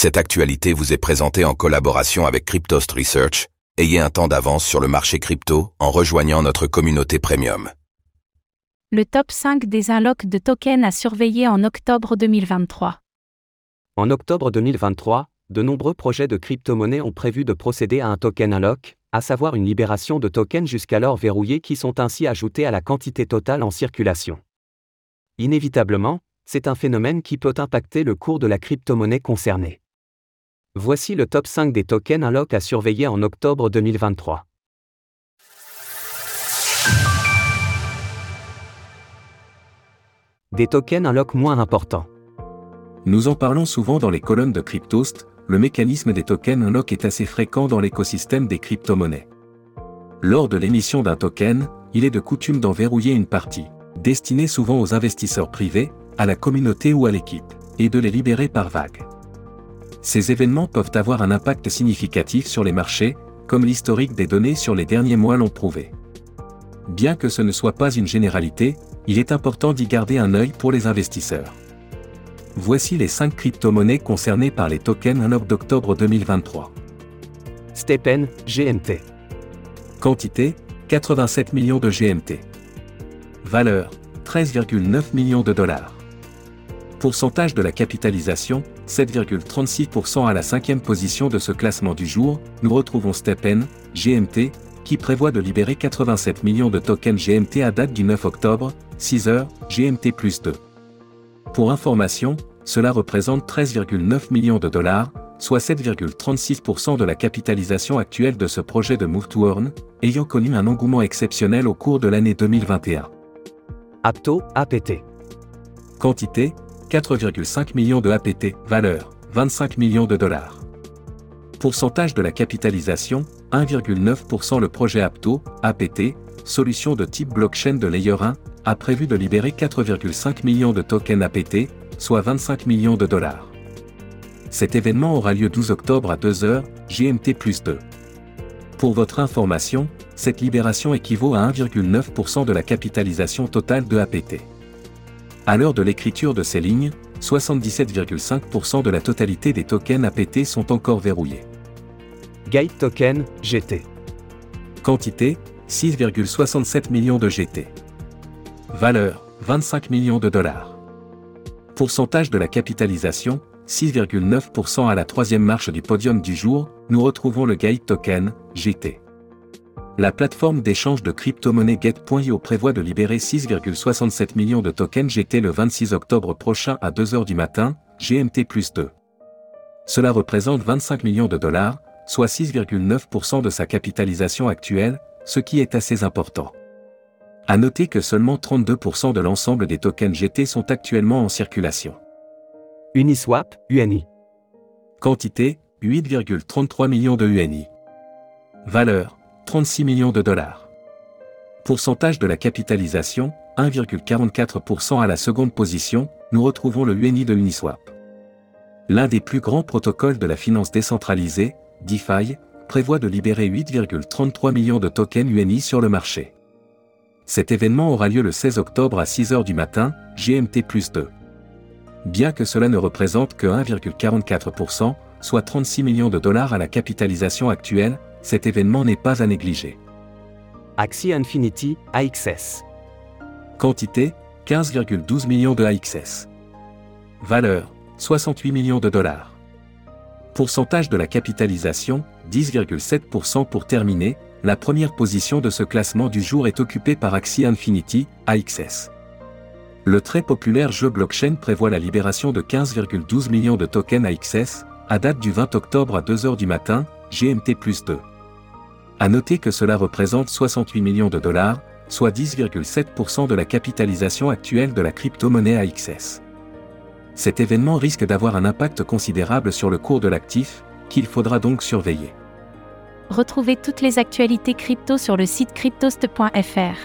Cette actualité vous est présentée en collaboration avec Cryptost Research. Ayez un temps d'avance sur le marché crypto en rejoignant notre communauté premium. Le top 5 des unlocks de tokens à surveiller en octobre 2023. En octobre 2023, de nombreux projets de crypto-monnaies ont prévu de procéder à un token unlock, à savoir une libération de tokens jusqu'alors verrouillés qui sont ainsi ajoutés à la quantité totale en circulation. Inévitablement, c'est un phénomène qui peut impacter le cours de la crypto-monnaie concernée. Voici le top 5 des tokens unlock à surveiller en octobre 2023. Des tokens unlock moins importants. Nous en parlons souvent dans les colonnes de Cryptost, le mécanisme des tokens unlock est assez fréquent dans l'écosystème des crypto-monnaies. Lors de l'émission d'un token, il est de coutume d'en verrouiller une partie, destinée souvent aux investisseurs privés, à la communauté ou à l'équipe, et de les libérer par vague. Ces événements peuvent avoir un impact significatif sur les marchés, comme l'historique des données sur les derniers mois l'ont prouvé. Bien que ce ne soit pas une généralité, il est important d'y garder un œil pour les investisseurs. Voici les 5 crypto-monnaies concernées par les tokens unlock d'octobre 2023. Stepen, GMT. Quantité 87 millions de GMT. Valeur 13,9 millions de dollars. Pourcentage de la capitalisation 7,36% à la cinquième position de ce classement du jour, nous retrouvons Stepen, GMT, qui prévoit de libérer 87 millions de tokens GMT à date du 9 octobre, 6 heures, GMT plus 2. Pour information, cela représente 13,9 millions de dollars, soit 7,36% de la capitalisation actuelle de ce projet de Move to Earn, ayant connu un engouement exceptionnel au cours de l'année 2021. Apto, APT. Quantité 4,5 millions de APT, valeur 25 millions de dollars. Pourcentage de la capitalisation 1,9% le projet Apto, APT, solution de type blockchain de Layer 1, a prévu de libérer 4,5 millions de tokens APT, soit 25 millions de dollars. Cet événement aura lieu 12 octobre à 2h, GMT plus 2. Pour votre information, cette libération équivaut à 1,9% de la capitalisation totale de APT. À l'heure de l'écriture de ces lignes, 77,5% de la totalité des tokens APT sont encore verrouillés. Gate Token, GT. Quantité 6,67 millions de GT. Valeur 25 millions de dollars. Pourcentage de la capitalisation 6,9% à la troisième marche du podium du jour, nous retrouvons le Gate Token, GT. La plateforme d'échange de crypto-monnaies Get.io prévoit de libérer 6,67 millions de tokens GT le 26 octobre prochain à 2h du matin, GMT plus 2. Cela représente 25 millions de dollars, soit 6,9% de sa capitalisation actuelle, ce qui est assez important. À noter que seulement 32% de l'ensemble des tokens GT sont actuellement en circulation. Uniswap, UNI. Quantité 8,33 millions de UNI. Valeur 36 millions de dollars. Pourcentage de la capitalisation, 1,44% à la seconde position, nous retrouvons le UNI de Uniswap. L'un des plus grands protocoles de la finance décentralisée, DeFi, prévoit de libérer 8,33 millions de tokens UNI sur le marché. Cet événement aura lieu le 16 octobre à 6h du matin, GMT plus 2. Bien que cela ne représente que 1,44%, soit 36 millions de dollars à la capitalisation actuelle, cet événement n'est pas à négliger. Axie Infinity, AXS. Quantité 15,12 millions de AXS. Valeur 68 millions de dollars. Pourcentage de la capitalisation 10,7% pour terminer, la première position de ce classement du jour est occupée par Axie Infinity, AXS. Le très populaire jeu blockchain prévoit la libération de 15,12 millions de tokens AXS, à date du 20 octobre à 2h du matin, GMT plus 2. À noter que cela représente 68 millions de dollars, soit 10,7% de la capitalisation actuelle de la crypto-monnaie AXS. Cet événement risque d'avoir un impact considérable sur le cours de l'actif, qu'il faudra donc surveiller. Retrouvez toutes les actualités crypto sur le site cryptost.fr.